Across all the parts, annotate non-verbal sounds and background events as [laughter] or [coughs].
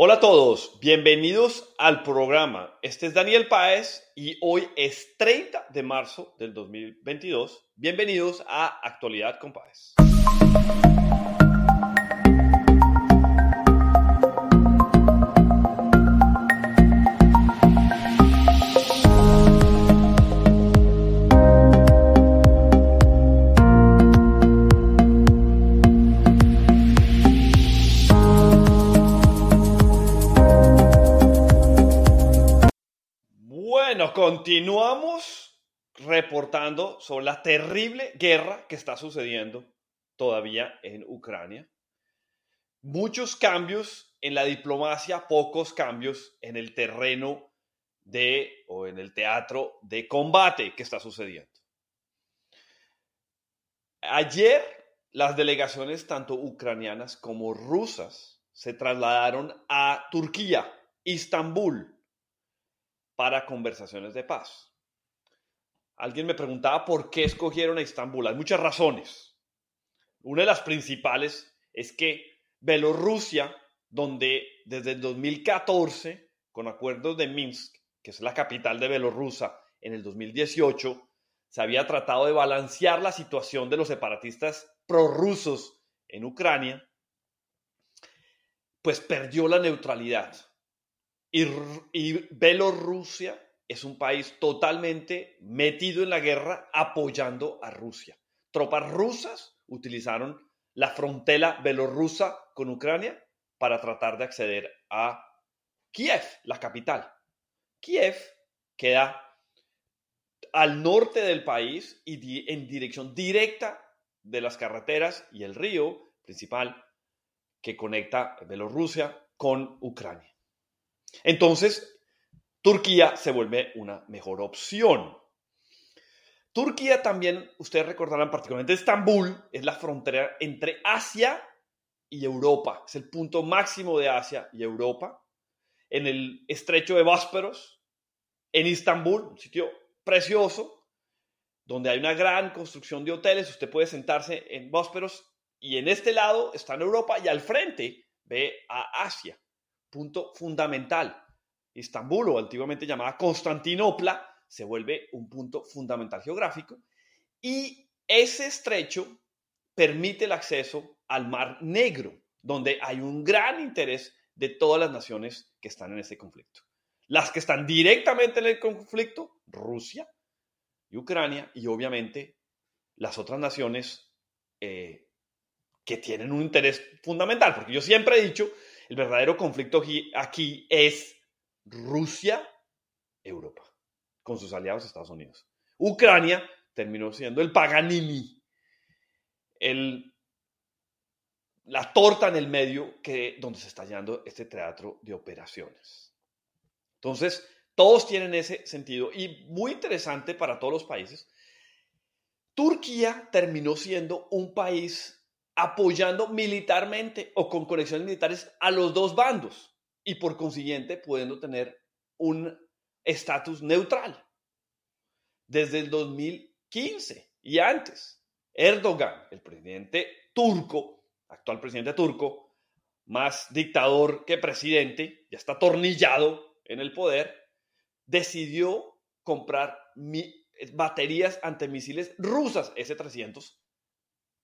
Hola a todos, bienvenidos al programa. Este es Daniel Páez y hoy es 30 de marzo del 2022. Bienvenidos a Actualidad con Páez. Continuamos reportando sobre la terrible guerra que está sucediendo todavía en Ucrania. Muchos cambios en la diplomacia, pocos cambios en el terreno de o en el teatro de combate que está sucediendo. Ayer las delegaciones tanto ucranianas como rusas se trasladaron a Turquía, Istambul, para conversaciones de paz. Alguien me preguntaba por qué escogieron a Estambul. Hay muchas razones. Una de las principales es que Bielorrusia, donde desde el 2014, con acuerdos de Minsk, que es la capital de Bielorrusia, en el 2018, se había tratado de balancear la situación de los separatistas prorrusos en Ucrania, pues perdió la neutralidad y, y Bielorrusia es un país totalmente metido en la guerra apoyando a Rusia. Tropas rusas utilizaron la frontera belorrusa con Ucrania para tratar de acceder a Kiev, la capital. Kiev queda al norte del país y en dirección directa de las carreteras y el río principal que conecta Bielorrusia con Ucrania. Entonces, Turquía se vuelve una mejor opción. Turquía también, ustedes recordarán particularmente Estambul, es la frontera entre Asia y Europa. Es el punto máximo de Asia y Europa. En el estrecho de Bósperos, en Estambul, un sitio precioso, donde hay una gran construcción de hoteles. Usted puede sentarse en Bósperos y en este lado está en Europa y al frente ve a Asia punto fundamental. Estambul, o antiguamente llamada Constantinopla, se vuelve un punto fundamental geográfico y ese estrecho permite el acceso al Mar Negro, donde hay un gran interés de todas las naciones que están en este conflicto. Las que están directamente en el conflicto, Rusia y Ucrania, y obviamente las otras naciones eh, que tienen un interés fundamental, porque yo siempre he dicho el verdadero conflicto aquí es Rusia-Europa, con sus aliados Estados Unidos. Ucrania terminó siendo el Paganini, el, la torta en el medio que, donde se está hallando este teatro de operaciones. Entonces, todos tienen ese sentido y muy interesante para todos los países. Turquía terminó siendo un país apoyando militarmente o con conexiones militares a los dos bandos y por consiguiente pudiendo tener un estatus neutral. Desde el 2015 y antes, Erdogan, el presidente turco, actual presidente turco, más dictador que presidente, ya está atornillado en el poder, decidió comprar baterías antimisiles rusas S-300.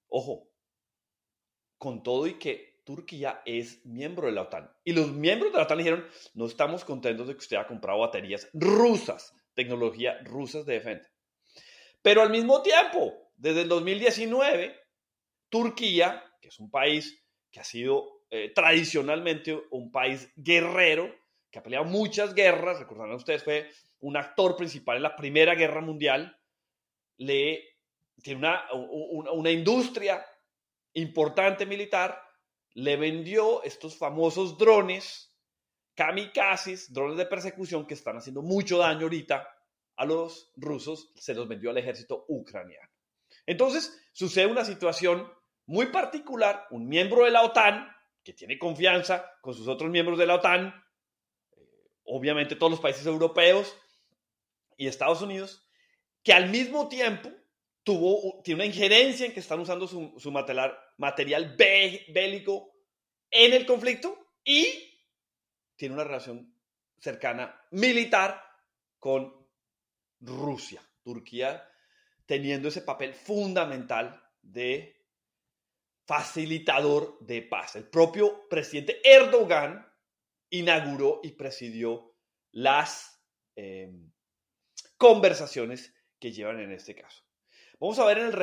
Ojo, con todo y que Turquía es miembro de la OTAN. Y los miembros de la OTAN dijeron, no estamos contentos de que usted haya comprado baterías rusas, tecnología rusas de defensa. Pero al mismo tiempo, desde el 2019, Turquía, que es un país que ha sido eh, tradicionalmente un país guerrero, que ha peleado muchas guerras, recordarán ustedes, fue un actor principal en la Primera Guerra Mundial, le, tiene una, una, una industria importante militar le vendió estos famosos drones kamikazes, drones de persecución que están haciendo mucho daño ahorita a los rusos, se los vendió al ejército ucraniano. Entonces, sucede una situación muy particular, un miembro de la OTAN, que tiene confianza con sus otros miembros de la OTAN, eh, obviamente todos los países europeos y Estados Unidos, que al mismo tiempo tuvo, tiene una injerencia en que están usando su, su material, material bélico en el conflicto y tiene una relación cercana militar con Rusia. Turquía teniendo ese papel fundamental de facilitador de paz. El propio presidente Erdogan inauguró y presidió las eh, conversaciones que llevan en este caso. Vamos a ver en el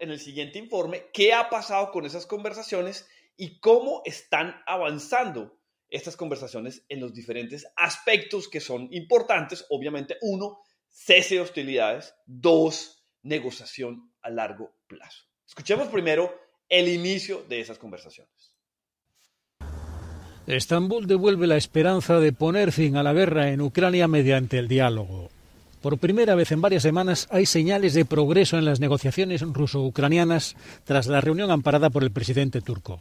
en el siguiente informe, qué ha pasado con esas conversaciones y cómo están avanzando estas conversaciones en los diferentes aspectos que son importantes. Obviamente, uno, cese de hostilidades. Dos, negociación a largo plazo. Escuchemos primero el inicio de esas conversaciones. Estambul devuelve la esperanza de poner fin a la guerra en Ucrania mediante el diálogo. Por primera vez en varias semanas hay señales de progreso en las negociaciones ruso-ucranianas tras la reunión amparada por el presidente turco.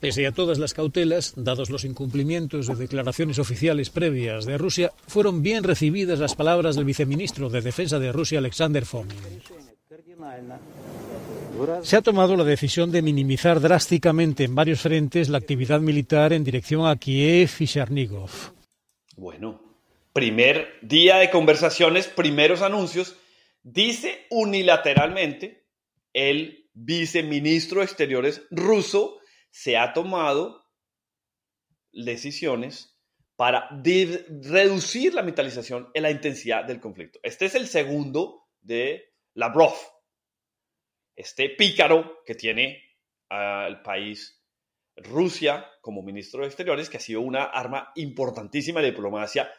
Pese a todas las cautelas, dados los incumplimientos de declaraciones oficiales previas de Rusia, fueron bien recibidas las palabras del viceministro de Defensa de Rusia, Alexander Fomin. Se ha tomado la decisión de minimizar drásticamente en varios frentes la actividad militar en dirección a Kiev y Chernigov. Bueno, primer día de conversaciones, primeros anuncios, dice unilateralmente el viceministro de Exteriores ruso se ha tomado decisiones para reducir la metalización en la intensidad del conflicto. Este es el segundo de Lavrov, este pícaro que tiene al país Rusia como ministro de Exteriores, que ha sido una arma importantísima de diplomacia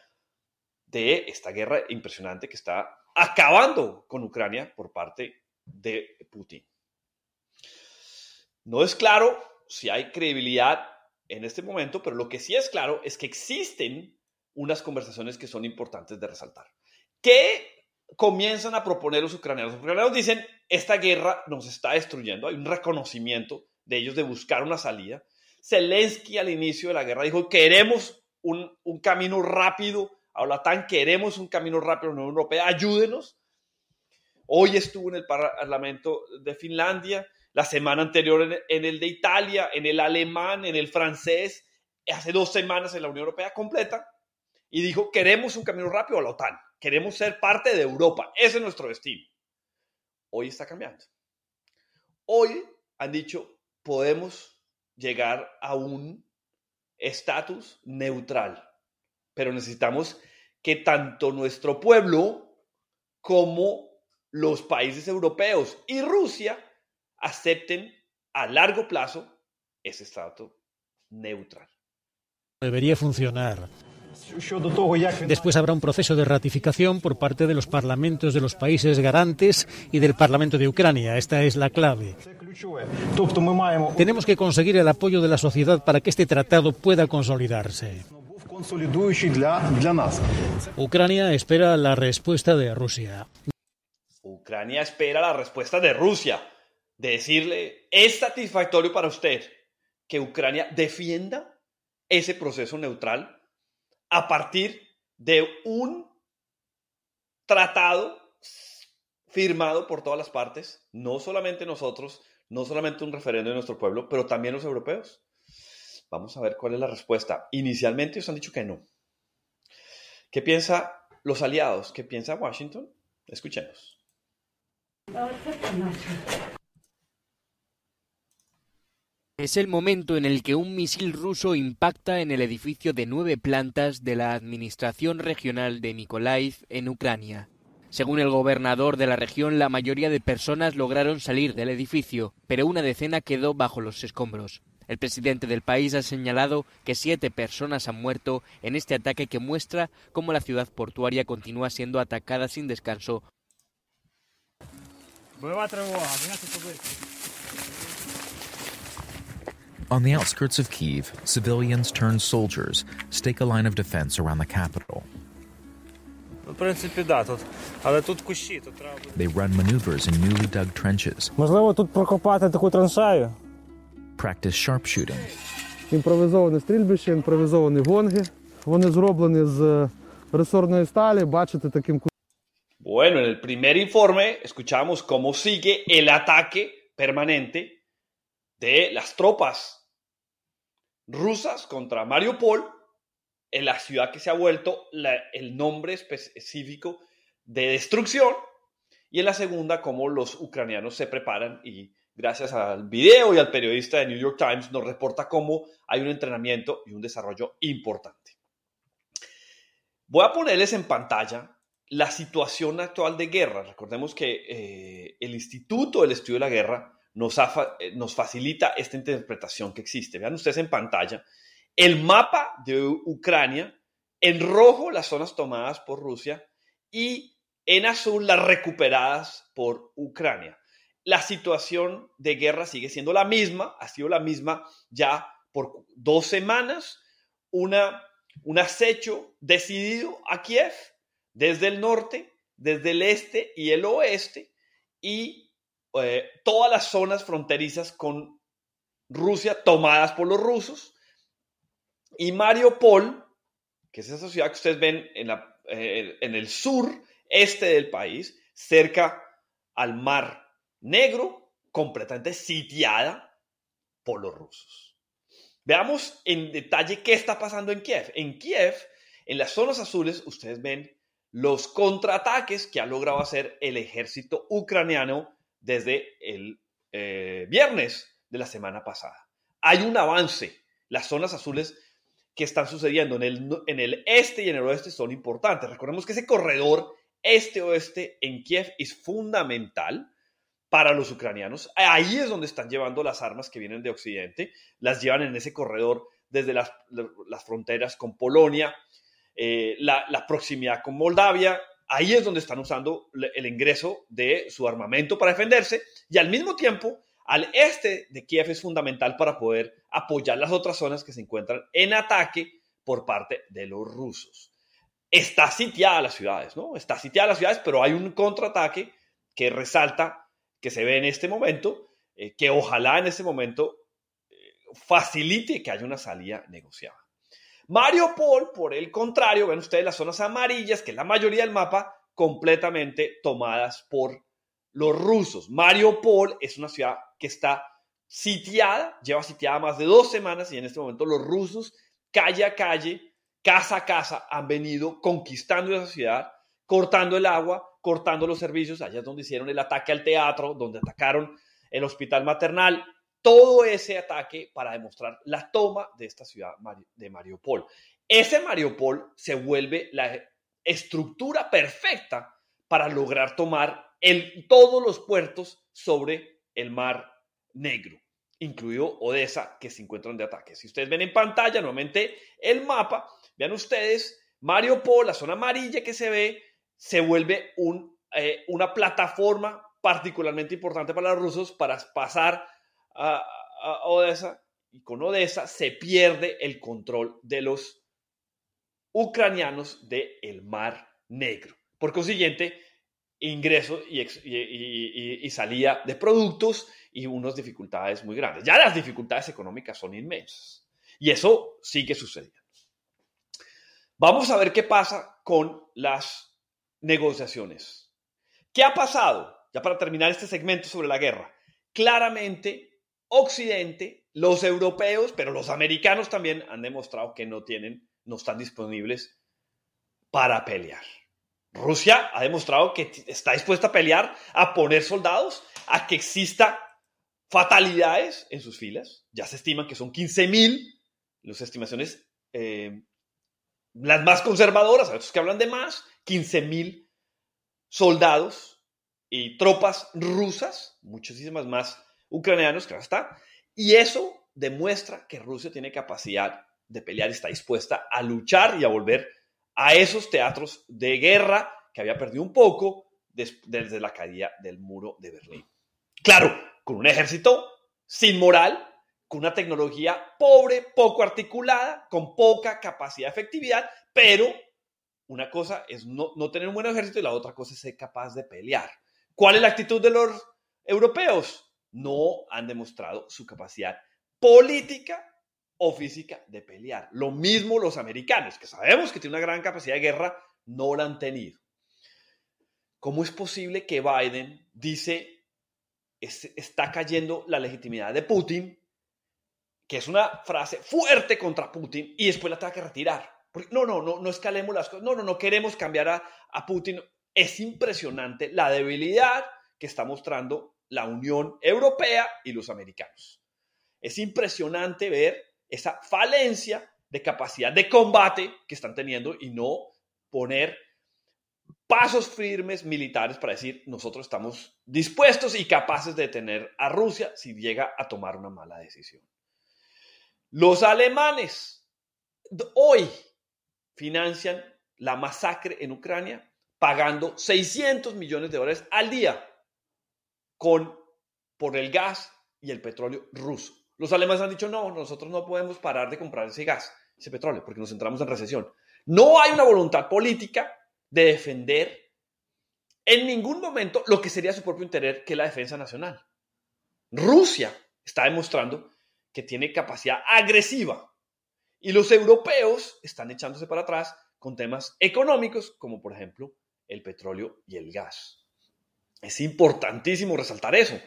de esta guerra impresionante que está acabando con Ucrania por parte de Putin. No es claro si hay credibilidad en este momento, pero lo que sí es claro es que existen unas conversaciones que son importantes de resaltar. ¿Qué comienzan a proponer los ucranianos? Los ucranianos dicen, esta guerra nos está destruyendo, hay un reconocimiento de ellos de buscar una salida. Zelensky al inicio de la guerra dijo, queremos un, un camino rápido a OTAN, queremos un camino rápido a la Unión Europea, ayúdenos. Hoy estuvo en el Parlamento de Finlandia la semana anterior en, el de Italia, en el alemán, en el francés, hace dos semanas en la Unión Europea completa, y dijo, queremos un camino rápido a la OTAN, queremos ser parte de Europa, ese es nuestro destino. Hoy está cambiando. Hoy han dicho, podemos llegar a un estatus neutral, pero necesitamos que tanto nuestro pueblo como los países europeos y Rusia acepten a largo plazo ese estatus neutral. Debería funcionar. Después habrá un proceso de ratificación por parte de los parlamentos de los países garantes y del Parlamento de Ucrania. Esta es la clave. Tenemos que conseguir el apoyo de la sociedad para que este tratado pueda consolidarse. Ucrania espera la respuesta de Rusia. Ucrania espera la respuesta de Rusia de decirle, ¿es satisfactorio para usted que Ucrania defienda ese proceso neutral a partir de un tratado firmado por todas las partes, no solamente nosotros, no solamente un referendo de nuestro pueblo, pero también los europeos? Vamos a ver cuál es la respuesta. Inicialmente ellos han dicho que no. ¿Qué piensa los aliados? ¿Qué piensa Washington? Escuchemos. Es el momento en el que un misil ruso impacta en el edificio de nueve plantas de la Administración Regional de Mykolaiv en Ucrania. Según el gobernador de la región, la mayoría de personas lograron salir del edificio, pero una decena quedó bajo los escombros. El presidente del país ha señalado que siete personas han muerto en este ataque que muestra cómo la ciudad portuaria continúa siendo atacada sin descanso. On the outskirts of Kiev, civilians turned soldiers stake a line of defense around the capital. They run maneuvers in newly dug trenches. Можливо, тут прокопати таку траншею. Practice sharpshooting. Імпровізоване стрільбище, імпровізовані гонги. Вони зроблені з ресорної сталі, бачите, таким Bueno, en el primer informe escuchamos cómo sigue el ataque permanente de las tropas rusas contra Mariupol en la ciudad que se ha vuelto el nombre específico de destrucción, y en la segunda, cómo los ucranianos se preparan y gracias al video y al periodista de New York Times nos reporta cómo hay un entrenamiento y un desarrollo importante. Voy a ponerles en pantalla la situación actual de guerra. Recordemos que eh, el Instituto del Estudio de la Guerra nos, eh, nos facilita esta interpretación que existe. Vean ustedes en pantalla el mapa de Ucrania, en rojo las zonas tomadas por Rusia y en azul las recuperadas por Ucrania. La situación de guerra sigue siendo la misma, ha sido la misma ya por dos semanas, una, un acecho decidido a Kiev desde el norte, desde el este y el oeste, y eh, todas las zonas fronterizas con Rusia tomadas por los rusos, y Mariupol, que es esa ciudad que ustedes ven en, la, eh, en el sur este del país, cerca al Mar Negro, completamente sitiada por los rusos. Veamos en detalle qué está pasando en Kiev. En Kiev, en las zonas azules, ustedes ven los contraataques que ha logrado hacer el ejército ucraniano desde el eh, viernes de la semana pasada. Hay un avance. Las zonas azules que están sucediendo en el, este y en el oeste son importantes. Recordemos que ese corredor este-oeste en Kiev es fundamental para los ucranianos. Ahí es donde están llevando las armas que vienen de Occidente, las llevan en ese corredor desde las, fronteras con Polonia, eh, la, la, proximidad con Moldavia, ahí es donde están usando el ingreso de su armamento para defenderse y al mismo tiempo al este de Kiev es fundamental para poder apoyar las otras zonas que se encuentran en ataque por parte de los rusos. Está sitiada las ciudades, ¿no? Está sitiada las ciudades, pero hay un contraataque que resalta, que se ve en este momento, eh, que ojalá en este momento eh, facilite que haya una salida negociada. Mariupol, por el contrario, ven ustedes las zonas amarillas, que es la mayoría del mapa, completamente tomadas por los rusos. Mariupol es una ciudad que está sitiada, lleva sitiada más de dos semanas y en este momento los rusos, calle a calle, casa a casa, han venido conquistando esa ciudad, cortando el agua, cortando los servicios. Allá es donde hicieron el ataque al teatro, donde atacaron el hospital maternal. Todo ese ataque para demostrar la toma de esta ciudad de Mariupol. Ese Mariupol se vuelve la estructura perfecta para lograr tomar todos los puertos sobre el Mar Negro, incluido Odessa, que se encuentran de ataque. Si ustedes ven en pantalla nuevamente el mapa, vean ustedes, Mariupol, la zona amarilla que se ve, se vuelve eh, una plataforma particularmente importante para los rusos para pasar a, Odessa y con Odessa se pierde el control de los ucranianos del Mar Negro. Por consiguiente, ingreso y, salida de productos y unas dificultades muy grandes. Ya las dificultades económicas son inmensas. Y eso sigue sucediendo. Vamos a ver qué pasa con las negociaciones. ¿Qué ha pasado? Ya para terminar este segmento sobre la guerra. Claramente, Occidente, los europeos, pero los americanos también han demostrado que no tienen, no están disponibles para pelear. Rusia ha demostrado que está dispuesta a pelear, a poner soldados, a que exista fatalidades en sus filas. Ya se estiman que son 15.000, las estimaciones eh, las más conservadoras, a otros que hablan de más, 15.000 soldados y tropas rusas, muchísimas más ucranianos ahora está, y eso demuestra que Rusia tiene capacidad de pelear, está dispuesta a luchar y a volver a esos teatros de guerra que había perdido un poco desde la caída del muro de Berlín. Claro, con un ejército sin moral, con una tecnología pobre, poco articulada, con poca capacidad de efectividad, pero una cosa es no, no tener un buen ejército y la otra cosa es ser capaz de pelear. ¿Cuál es la actitud de los europeos? No han demostrado su capacidad política o física de pelear. Lo mismo los americanos, que sabemos que tienen una gran capacidad de guerra, no la han tenido. ¿Cómo es posible que Biden dice está cayendo la legitimidad de Putin, que es una frase fuerte contra Putin, y después la tenga que retirar? No, no, no, no escalemos las cosas. No, no, no queremos cambiar a, a Putin. Es impresionante la debilidad que está mostrando la Unión Europea y los americanos. Es impresionante ver esa falencia de capacidad de combate que están teniendo y no poner pasos firmes militares para decir nosotros estamos dispuestos y capaces de detener a Rusia si llega a tomar una mala decisión. Los alemanes hoy financian la masacre en Ucrania pagando 600 millones de dólares al día con, por el gas y el petróleo ruso. Los alemanes han dicho, no, nosotros no podemos parar de comprar ese gas, ese petróleo, porque nos entramos en recesión. No hay una voluntad política de defender en ningún momento lo que sería su propio interés, que es la defensa nacional. Rusia está demostrando que tiene capacidad agresiva y los europeos están echándose para atrás con temas económicos, como por ejemplo el petróleo y el gas. Es importantísimo resaltar eso.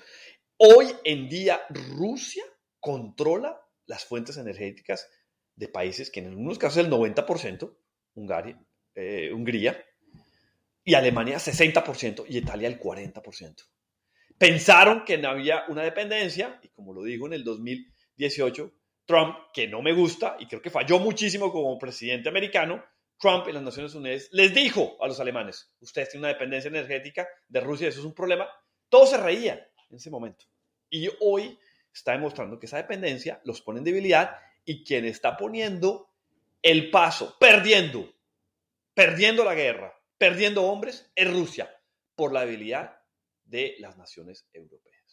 Hoy en día Rusia controla las fuentes energéticas de países que en algunos casos el 90%, Hungría, eh, Hungría, y Alemania 60% y Italia el 40%. Pensaron que no había una dependencia y como lo digo en el 2018, Trump, que no me gusta y creo que falló muchísimo como presidente americano, Trump en las Naciones Unidas les dijo a los alemanes, ustedes tienen una dependencia energética de Rusia, eso es un problema. Todos se reían en ese momento. Y hoy está demostrando que esa dependencia los pone en debilidad y quien está poniendo el paso, perdiendo, perdiendo la guerra, perdiendo hombres, es Rusia, por la debilidad de las naciones europeas.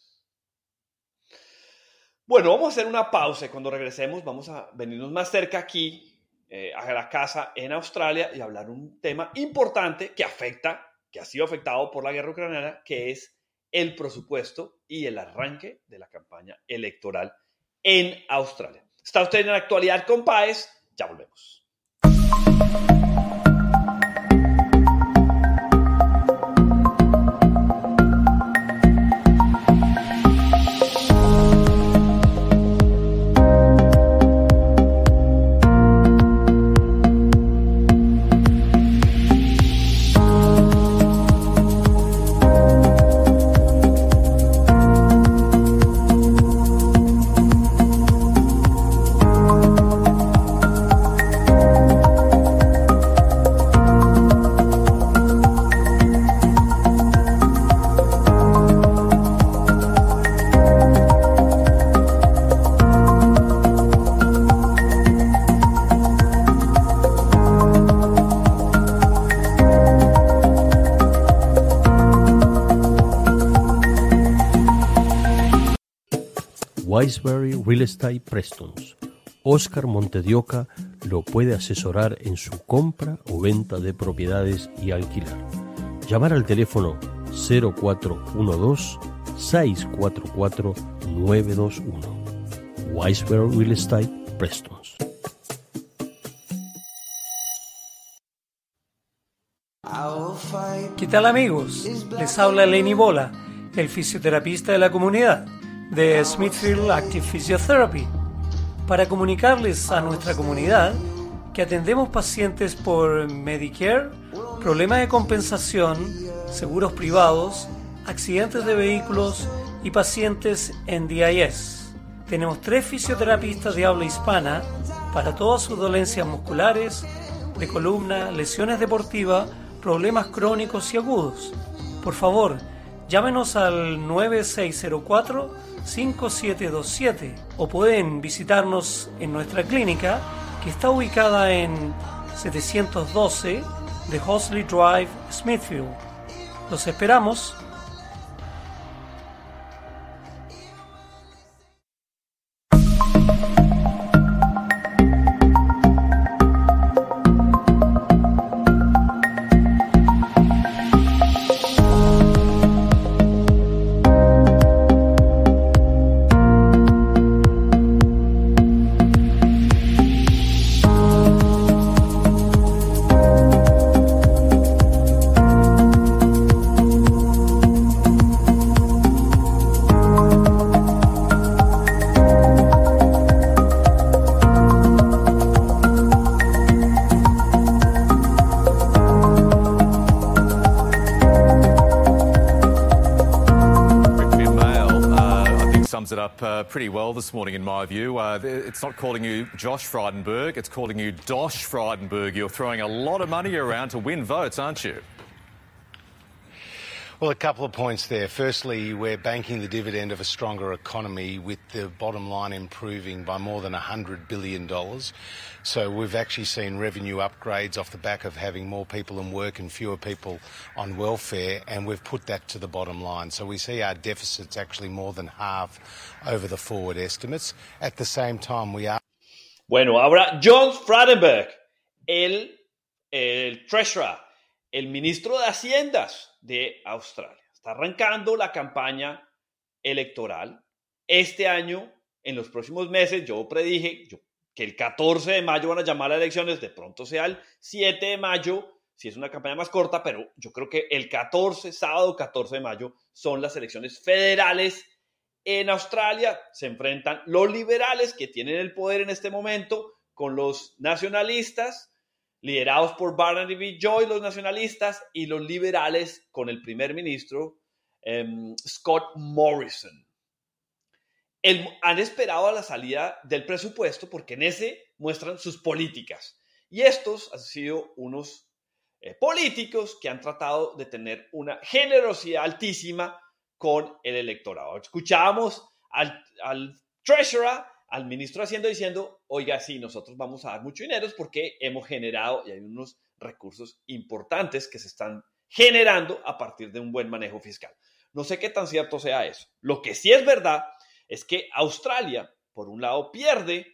Bueno, vamos a hacer una pausa y cuando regresemos vamos a venirnos más cerca aquí eh, a la casa en Australia y hablar un tema importante que afecta, que ha sido afectado por la guerra ucraniana, que es el presupuesto y el arranque de la campaña electoral en Australia. Está usted en la actualidad con Paez, ya volvemos. Wiseberry Real Estate Prestons. Oscar Montedioca lo puede asesorar en su compra o venta de propiedades y alquilar. Llamar al teléfono 0412 644 921. Wiseberry Real Estate Prestons. ¿Qué tal amigos? Les habla Lenny Bola, el fisioterapista de la comunidad de Smithfield Active Physiotherapy para comunicarles a nuestra comunidad que atendemos pacientes por Medicare, problemas de compensación, seguros privados, accidentes de vehículos y pacientes en DIS. Tenemos tres fisioterapistas de habla hispana para todas sus dolencias musculares, de columna, lesiones deportivas, problemas crónicos y agudos. Por favor, llámenos al 9604 5727 o pueden visitarnos en nuestra clínica que está ubicada en 712 de Hosley Drive, Smithfield. Los esperamos pretty well this morning, in my view. Uh, it's not calling you Josh Frydenberg, it's calling you Dosh Frydenberg. You're throwing a lot of money around to win votes, aren't you? Well, a couple of points there. Firstly, we're banking the dividend of a stronger economy with the bottom line improving by more than $100 billion. So we've actually seen revenue upgrades off the back of having more people in work and fewer people on welfare, and we've put that to the bottom line. So we see our deficits actually more than half over the forward estimates. At the same time, we are. Bueno, ahora John Frydenberg, el, el treasurer, el ministro de Haciendas de Australia. Está arrancando la campaña electoral. Este año, en los próximos meses, yo predije que el 14 de mayo van a llamar a elecciones, de pronto sea el 7 de mayo, si es una campaña más corta, pero yo creo que el 14, sábado 14 de mayo, son las elecciones federales en Australia. Se enfrentan los liberales que tienen el poder en este momento con los nacionalistas liderados por Barnaby B. Joy, los nacionalistas, y los liberales con el primer ministro em, Scott Morrison. han esperado a la salida del presupuesto porque en ese muestran sus políticas. Y estos han sido unos eh, políticos que han tratado de tener una generosidad altísima con el electorado. Escuchábamos al, al treasurer al ministro de Hacienda diciendo, oiga, sí, nosotros vamos a dar mucho dinero porque hemos generado y hay unos recursos importantes que se están generando a partir de un buen manejo fiscal. No sé qué tan cierto sea eso. Lo que sí es verdad es que Australia, por un lado, pierde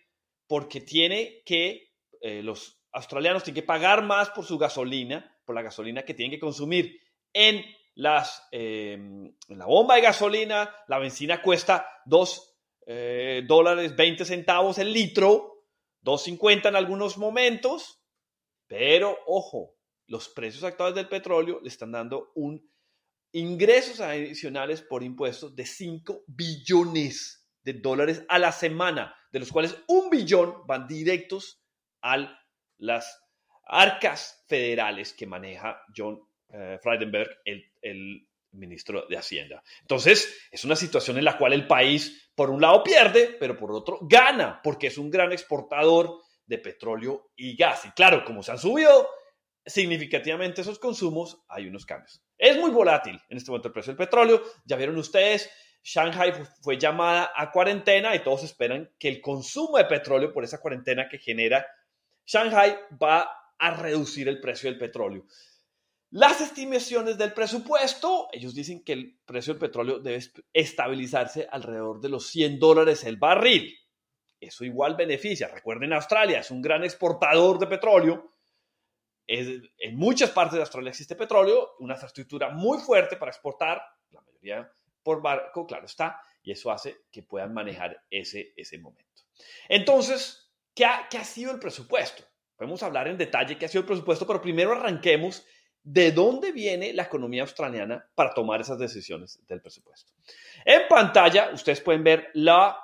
porque tiene que, eh, los australianos tienen que pagar más por su gasolina, por la gasolina que tienen que consumir en, las, eh, en la bomba de gasolina. La benzina cuesta dos eh, dólares 20 centavos el litro, 2.50 en algunos momentos, pero ojo, los precios actuales del petróleo le están dando un ingresos adicionales por impuestos de 5 billones de dólares a la semana, de los cuales un billón van directos a las arcas federales que maneja John eh, Frydenberg, el, el ministro de Hacienda. Entonces, es una situación en la cual el país, por un lado, pierde, pero por otro, gana, porque es un gran exportador de petróleo y gas. Y claro, como se han subido significativamente esos consumos, hay unos cambios. Es muy volátil en este momento el precio del petróleo. Ya vieron ustedes, Shanghai fue llamada a cuarentena y todos esperan que el consumo de petróleo por esa cuarentena que genera Shanghai va a reducir el precio del petróleo. Las estimaciones del presupuesto, ellos dicen que el precio del petróleo debe estabilizarse alrededor de los 100 dólares el barril. Eso igual beneficia. Recuerden, Australia es un gran exportador de petróleo. en muchas partes de Australia existe petróleo, una infraestructura muy fuerte para exportar, la mayoría por barco, claro está, y eso hace que puedan manejar ese, ese momento. Entonces, ¿qué ha, ¿qué ha sido el presupuesto? Podemos hablar en detalle qué ha sido el presupuesto, pero primero arranquemos de dónde viene la economía australiana para tomar esas decisiones del presupuesto. En pantalla ustedes pueden ver la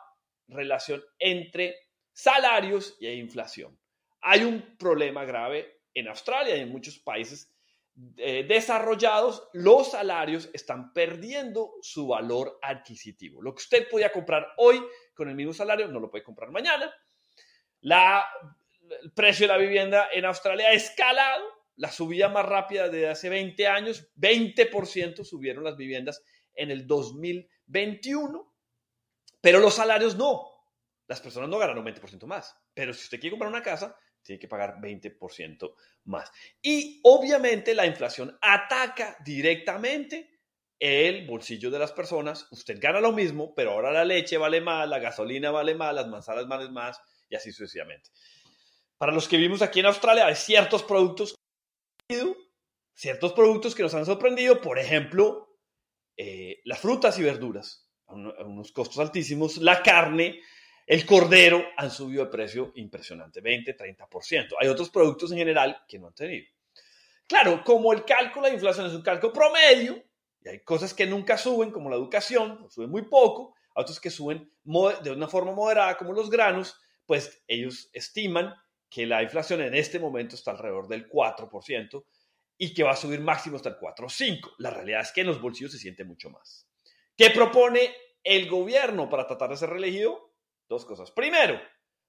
relación entre salarios e inflación. Hay un problema grave en Australia y en muchos países eh, desarrollados, los salarios están perdiendo su valor adquisitivo. Lo que usted podía comprar hoy con el mismo salario no lo puede comprar mañana. el precio de la vivienda en Australia ha escalado la subida más rápida de hace 20 años, 20% subieron las viviendas en el 2021, pero los salarios no. Las personas no ganan un 20% más, pero si usted quiere comprar una casa, tiene que pagar 20% más. Y obviamente la inflación ataca directamente el bolsillo de las personas. Usted gana lo mismo, pero ahora la leche vale más, la gasolina vale más, las manzanas valen más y así sucesivamente. Para los que vivimos aquí en Australia, hay ciertos productos ciertos productos que nos han sorprendido, por ejemplo, eh, las frutas y verduras, a, unos costos altísimos, la carne, el cordero han subido de precio impresionante, 20, 30%. Hay otros productos en general que no han tenido. Claro, como el cálculo de inflación es un cálculo promedio, y hay cosas que nunca suben, como la educación, suben muy poco, otros que suben de una forma moderada, como los granos, pues ellos estiman que la inflación en este momento está alrededor del 4% y que va a subir máximo hasta el 4 o 5. La realidad es que en los bolsillos se siente mucho más. ¿Qué propone el gobierno para tratar de ser reelegido? Dos cosas. Primero,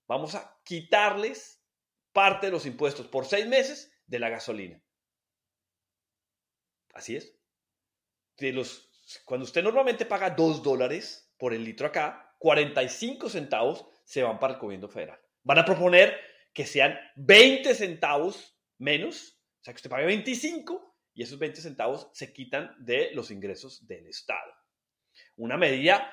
vamos a quitarles parte de los impuestos por seis meses de la gasolina. Así es. De los, cuando usted normalmente paga dos dólares por el litro acá, 45 centavos se van para el gobierno federal. Van a proponer que sean 20 centavos menos, o sea que usted pague 25 y esos 20 centavos se quitan de los ingresos del Estado. Una medida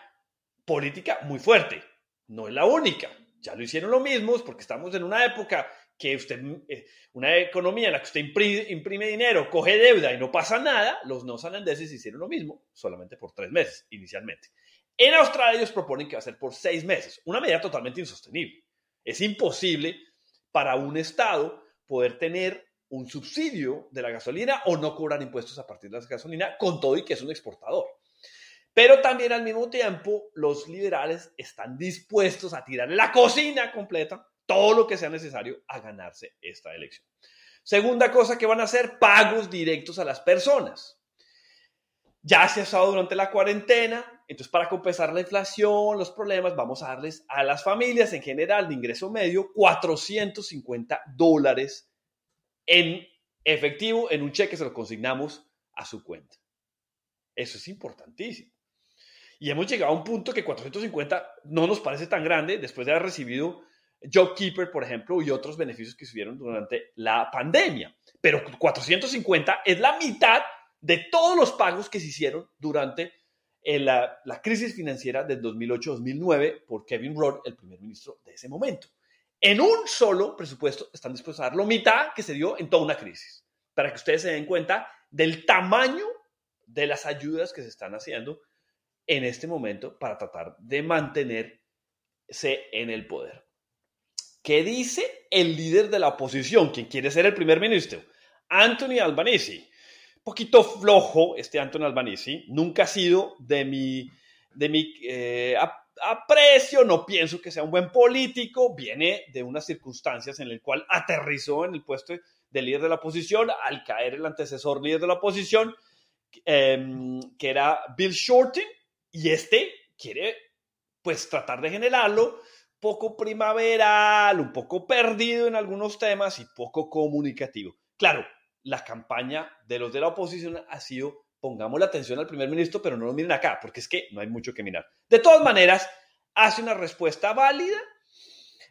política muy fuerte. No es la única. Ya lo hicieron lo mismo, porque estamos en una época que usted, eh, una economía en la que usted imprime, dinero, coge deuda y no pasa nada, los no hicieron lo mismo, solamente por tres meses inicialmente. En Australia ellos proponen que va a ser por seis meses, una medida totalmente insostenible. Es imposible para un Estado poder tener un subsidio de la gasolina o no cobrar impuestos a partir de la gasolina, con todo y que es un exportador. Pero también al mismo tiempo los liberales están dispuestos a tirarle la cocina completa, todo lo que sea necesario, a ganarse esta elección. Segunda cosa que van a hacer, pagos directos a las personas. Ya se ha usado durante la cuarentena, entonces para compensar la inflación, los problemas, vamos a darles a las familias en general de ingreso medio 450 dólares en efectivo, en un cheque, se lo consignamos a su cuenta. Eso es importantísimo. Y hemos llegado a un punto que 450 no nos parece tan grande después de haber recibido JobKeeper, por ejemplo, y otros beneficios que subieron durante la pandemia. Pero 450 es la mitad de todos los pagos que se hicieron durante eh, la, crisis financiera del 2008-2009 por Kevin Rudd, el primer ministro de ese momento. En un solo presupuesto están dispuestos a dar la mitad que se dio en toda una crisis, para que ustedes se den cuenta del tamaño de las ayudas que se están haciendo en este momento para tratar de mantenerse en el poder. ¿Qué dice el líder de la oposición, quien quiere ser el primer ministro? Anthony Albanese. Poquito flojo este Anthony Albanese, nunca ha sido de mi, de mi eh, aprecio, no pienso que sea un buen político, viene de unas circunstancias en las cuales aterrizó en el puesto de líder de la oposición al caer el antecesor líder de la oposición, em, que era Bill Shorten, y este quiere pues tratar de generarlo. Poco primaveral, un poco perdido en algunos temas y poco comunicativo. Claro, la campaña de los de la oposición ha sido pongamos la atención al primer ministro, pero no lo miren acá, porque es que no hay mucho que mirar. De todas maneras, hace una respuesta válida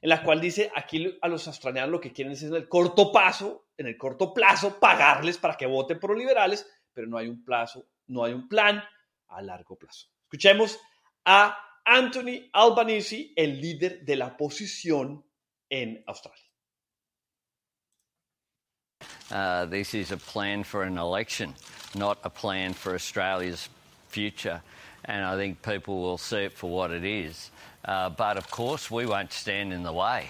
en la cual dice aquí a los australianos lo que quieren es en el corto plazo, en el corto plazo, pagarles para que voten por los liberales, pero no hay un plazo, no hay un plan a largo plazo. Escuchemos a Anthony Albanese, el líder de la oposición en Australia. Uh, this is a plan for an election, not a plan for Australia's future. And I think people will see it for what it is. Uh, but of course, we won't stand in the way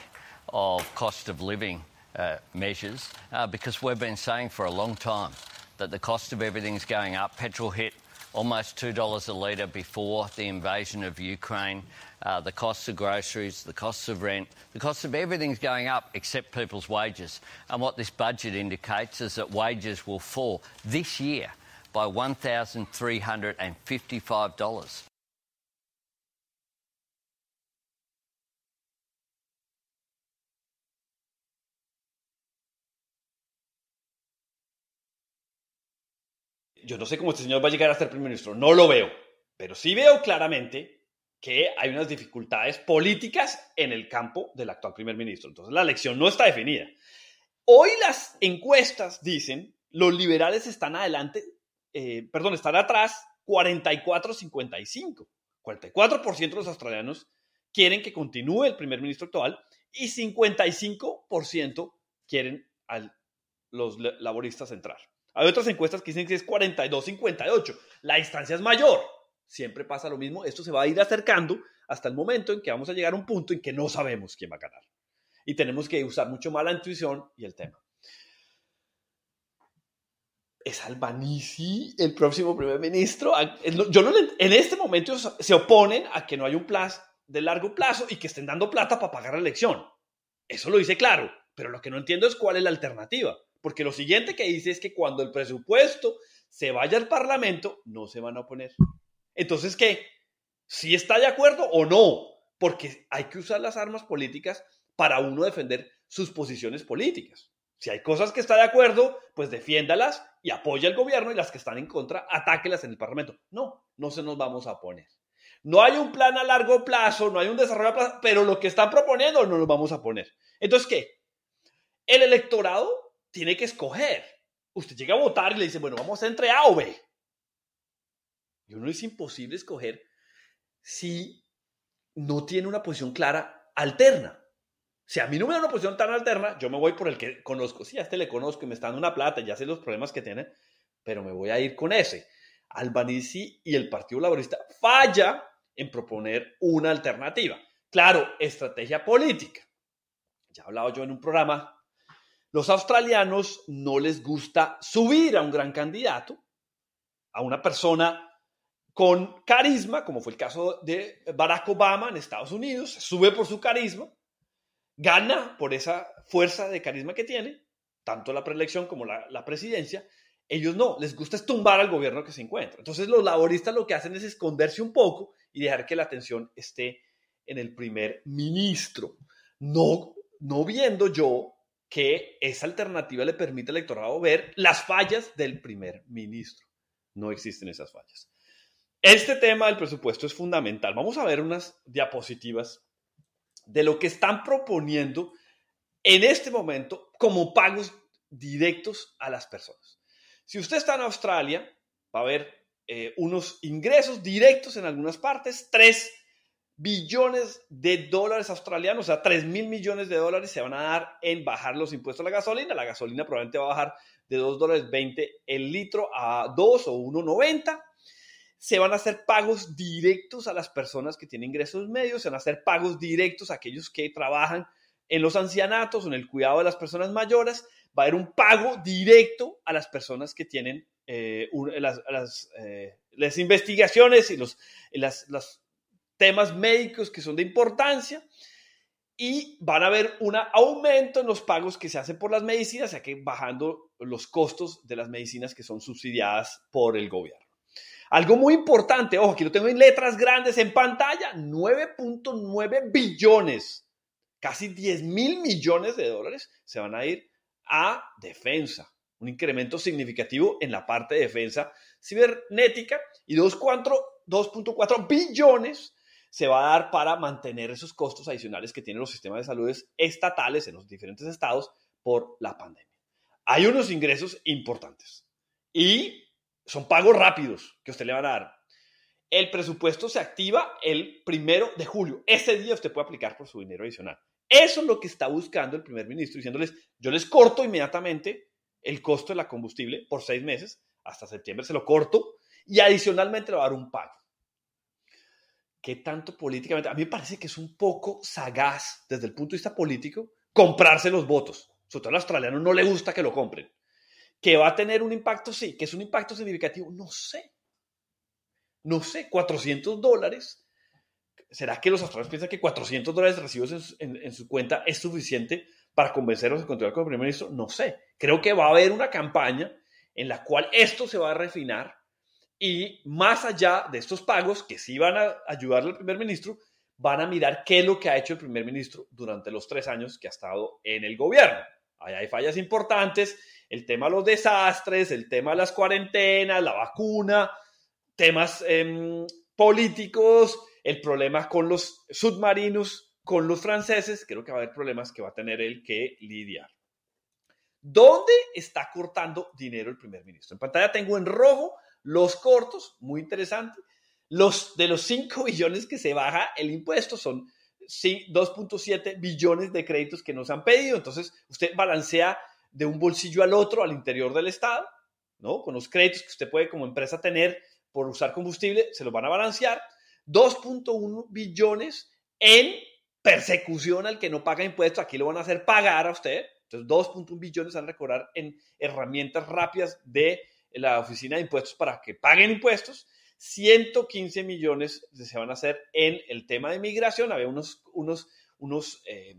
of cost of living uh, measures uh, because we've been saying for a long time that the cost of everything's going up. Petrol hit almost $2 a litre before the invasion of Ukraine. Uh, the costs of groceries, the costs of rent, the cost of everything's going up except people's wages. And what this budget indicates is that wages will fall this year by $1,355. yo no sé cómo este señor va a llegar a ser primer ministro, no lo veo, pero sí veo claramente que hay unas dificultades políticas en el campo del actual primer ministro. Entonces la elección no está definida. Hoy las encuestas dicen los liberales están adelante, eh, perdón, están atrás 44-55. 44% de los australianos quieren que continúe el primer ministro actual y 55% quieren a los laboristas entrar. Hay otras encuestas que dicen que es 42-58. La distancia es mayor. Siempre pasa lo mismo. Esto se va a ir acercando hasta el momento en que vamos a llegar a un punto en que no sabemos quién va a ganar. Y tenemos que usar mucho más la intuición y el tema. ¿Es Albanisi el próximo primer ministro? Yo no, en este momento se oponen a que no haya un plazo de largo plazo y que estén dando plata para pagar la elección. Eso lo dice claro, pero lo que no entiendo es cuál es la alternativa. Porque lo siguiente que dice es que cuando el presupuesto se vaya al Parlamento, no se van a oponer. Entonces, ¿qué? si está de acuerdo o no, porque hay que usar las armas políticas para uno defender sus posiciones políticas. Si hay cosas que está de acuerdo, pues defiéndalas y apoya al gobierno y las que están en contra, atáquelas en el Parlamento. No, no se nos vamos a oponer. No hay un plan a largo plazo, no hay un desarrollo a plazo, pero lo que están proponiendo no nos vamos a poner. Entonces, ¿qué? El electorado tiene que escoger. Usted llega a votar y le dice, bueno, vamos entre A o B. Y uno es imposible escoger si no tiene una posición clara alterna. Si a mí no me da una posición tan alterna, yo me voy por el que conozco. Sí, a este le conozco y me está dando una plata, ya sé los problemas que tiene, pero me voy a ir con ese. Albanese y el Partido Laborista falla en proponer una alternativa. Claro, estrategia política. Ya he hablado yo en un programa. Los australianos no les gusta subir a un gran candidato, a una persona con carisma, como fue el caso de Barack Obama en Estados Unidos, sube por su carisma, gana por esa fuerza de carisma que tiene, tanto la preelección como la, presidencia, ellos no, les gusta tumbar al gobierno que se encuentra. Entonces los laboristas lo que hacen es esconderse un poco y dejar que la atención esté en el primer ministro, no, no viendo yo que esa alternativa le permite al electorado ver las fallas del primer ministro. No existen esas fallas. Este tema del presupuesto es fundamental. Vamos a ver unas diapositivas de lo que están proponiendo en este momento como pagos directos a las personas. Si usted está en Australia, va a ver eh, unos ingresos directos en algunas partes, 3 billones de dólares australianos, o sea, 3 mil millones de dólares se van a dar en bajar los impuestos a la gasolina. La gasolina probablemente va a bajar de 2 dólares 20 el litro a 2 o 1,90. Se van a hacer pagos directos a las personas que tienen ingresos medios, se van a hacer pagos directos a aquellos que trabajan en los ancianatos o en el cuidado de las personas mayores. Va a haber un pago directo a las personas que tienen eh, eh, las, investigaciones y los, los temas médicos que son de importancia y van a haber un aumento en los pagos que se hacen por las medicinas, ya que bajando los costos de las medicinas que son subsidiadas por el gobierno. Algo muy importante, ojo, aquí lo tengo en letras grandes en pantalla, 9.9 billones, casi 10 mil millones de dólares se van a ir a defensa un incremento significativo en la parte de defensa cibernética y 2.4 billones se va a dar para mantener esos costos adicionales que tienen los sistemas de salud estatales en los diferentes estados por la pandemia. Hay unos ingresos importantes y son pagos rápidos que usted le van a dar. El presupuesto se activa el primero de julio. Ese día usted puede aplicar por su dinero adicional. Eso es lo que está buscando el primer ministro, diciéndoles, yo les corto inmediatamente el costo de la combustible por seis meses, hasta septiembre se lo corto, y adicionalmente le va a dar un pago. ¿Qué tanto políticamente? A mí me parece que es un poco sagaz desde el punto de vista político comprarse los votos. Sobre todo al australiano no le gusta que lo compren. ¿Que va a tener un impacto? Sí. ¿Que es un impacto significativo? No sé. No sé. 400 dólares. ¿Será que los australianos piensan que 400 dólares recibidos en su cuenta es suficiente para convencerlos de continuar con el primer ministro? No sé. Creo que va a haber una campaña en la cual esto se va a refinar y más allá de estos pagos que sí van a ayudarle al primer ministro, van a mirar qué es lo que ha hecho el primer ministro durante los tres años que ha estado en el gobierno. Ahí hay fallas importantes, el tema de los desastres, el tema de las cuarentenas, la vacuna, temas em, políticos, el problema con los submarinos con los franceses, creo que va a haber problemas que va a tener él que lidiar. ¿Dónde está cortando dinero el primer ministro? En pantalla tengo en rojo los cortos, muy interesante. Los de los 5 [laughs] billones que se baja el impuesto son 2.7 billones de créditos que nos han pedido. Entonces, usted balancea de un bolsillo al otro al interior del Estado, ¿no? Con los créditos que usted puede como empresa tener por usar combustible, se los van a balancear. 2.1 billones en persecución al que no paga impuestos, aquí lo van a hacer pagar a usted. Entonces, 2.1 billones van a recobrar en herramientas rápidas de la Oficina de Impuestos para que paguen impuestos. 115 millones se van a hacer en el tema de migración. Había unos, unos, unos eh,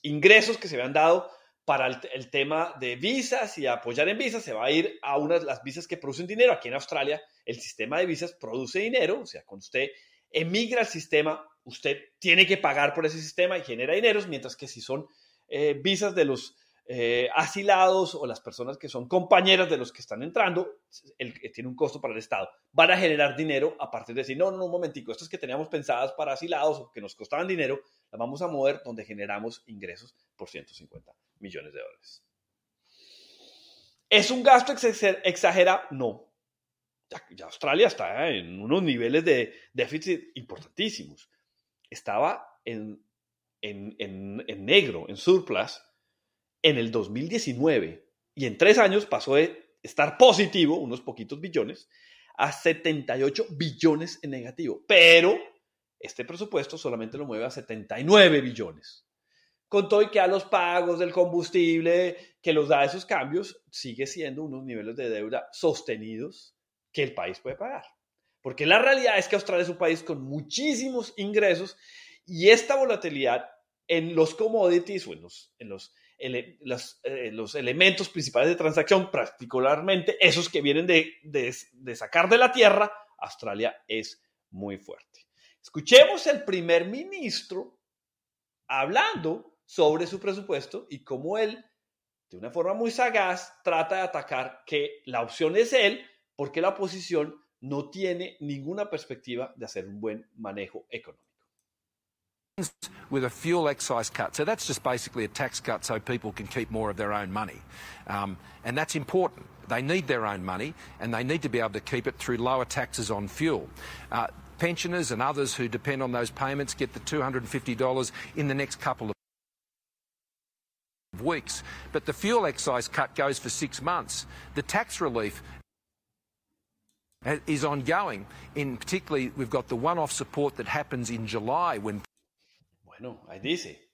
ingresos que se habían dado para el, tema de visas y apoyar en visas. Se va a ir a unas las visas que producen dinero. Aquí en Australia, el sistema de visas produce dinero. O sea, cuando usted emigra al sistema, usted tiene que pagar por ese sistema y genera dineros, mientras que si son eh, visas de los eh, asilados o las personas que son compañeras de los que están entrando, el, tiene un costo para el Estado. Van a generar dinero a partir de decir, no, no, un momentico, estas que teníamos pensadas para asilados o que nos costaban dinero, las vamos a mover donde generamos ingresos por 150 millones de dólares. ¿Es un gasto exagerado? No. Ya, Australia está en unos niveles de déficit importantísimos. Estaba en, en, en negro, en surplus, en el 2019 y en tres años pasó de estar positivo, unos poquitos billones, a 78 billones en negativo. Pero este presupuesto solamente lo mueve a 79 billones. Con todo y que a los pagos del combustible que los da esos cambios, sigue siendo unos niveles de deuda sostenidos que el país puede pagar. Porque la realidad es que Australia es un país con muchísimos ingresos y esta volatilidad en los commodities o en los, en los eh, los, elementos principales de transacción, particularmente esos que vienen de, de sacar de la tierra, Australia es muy fuerte. Escuchemos el primer ministro hablando sobre su presupuesto y cómo él, de una forma muy sagaz, trata de atacar que la opción es él porque la oposición no tiene ninguna perspectiva de hacer un buen manejo económico. With a fuel excise cut. So that's just basically a tax cut so people can keep more of their own money. Um, and that's important. They need their own money and they need to be able to keep it through lower taxes on fuel. Uh, pensioners and others who depend on those payments get the $250 in the next couple of weeks. But the fuel excise cut goes for six months. The tax relief is ongoing. In particularly, we've got the one-off support that happens in July when Bueno, ahí dice,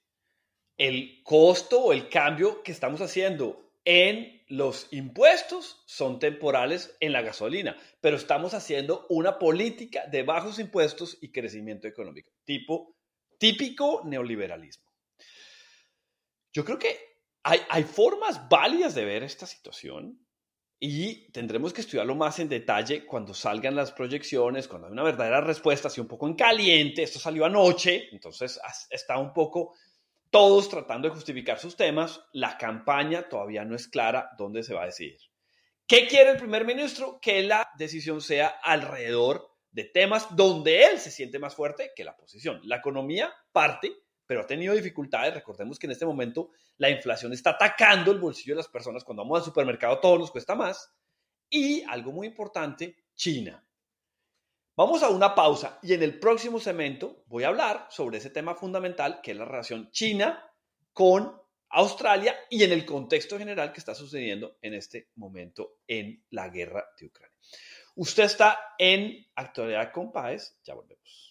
el costo o el cambio que estamos haciendo en los impuestos son temporales en la gasolina, pero estamos haciendo una política de bajos impuestos y crecimiento económico, tipo típico neoliberalismo. Yo creo que hay, hay formas válidas de ver esta situación y tendremos que estudiarlo más en detalle cuando salgan las proyecciones, cuando hay una verdadera respuesta, así un poco en caliente. Esto salió anoche, entonces está un poco todos tratando de justificar sus temas. La campaña todavía no es clara dónde se va a decidir. ¿Qué quiere el primer ministro? Que la decisión sea alrededor de temas donde él se siente más fuerte que la posición. La economía parte pero ha tenido dificultades. Recordemos que en este momento la inflación está atacando el bolsillo de las personas. Cuando vamos al supermercado todo nos cuesta más. Y algo muy importante, China. Vamos a una pausa y en el próximo segmento voy a hablar sobre ese tema fundamental que es la relación China con Australia y en el contexto general que está sucediendo en este momento en la guerra de Ucrania. Usted está en Actualidad con Páez, ya volvemos.